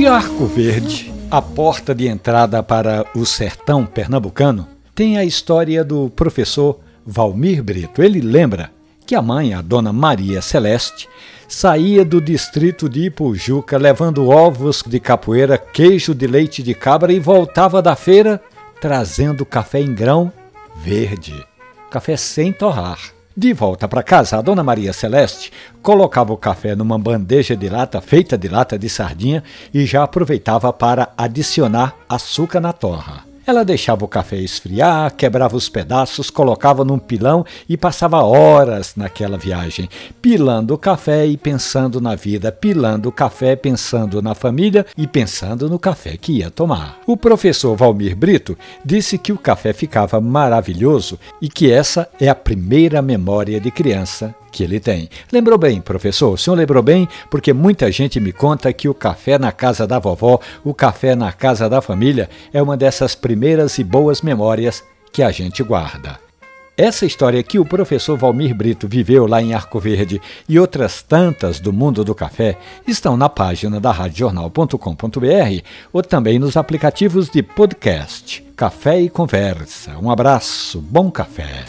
De Arco Verde, a porta de entrada para o sertão pernambucano, tem a história do professor Valmir Brito. Ele lembra que a mãe, a dona Maria Celeste, saía do distrito de Ipujuca levando ovos de capoeira, queijo de leite de cabra e voltava da feira trazendo café em grão verde, café sem torrar. De volta para casa, a dona Maria Celeste colocava o café numa bandeja de lata feita de lata de sardinha e já aproveitava para adicionar açúcar na torra. Ela deixava o café esfriar, quebrava os pedaços, colocava num pilão e passava horas naquela viagem, pilando o café e pensando na vida, pilando o café pensando na família e pensando no café que ia tomar. O professor Valmir Brito disse que o café ficava maravilhoso e que essa é a primeira memória de criança que ele tem. Lembrou bem, professor? O senhor lembrou bem? Porque muita gente me conta que o café na casa da vovó, o café na casa da família, é uma dessas primeiras e boas memórias que a gente guarda. Essa história que o professor Valmir Brito viveu lá em Arco Verde e outras tantas do mundo do café estão na página da radiojornal.com.br ou também nos aplicativos de podcast. Café e Conversa. Um abraço, bom café.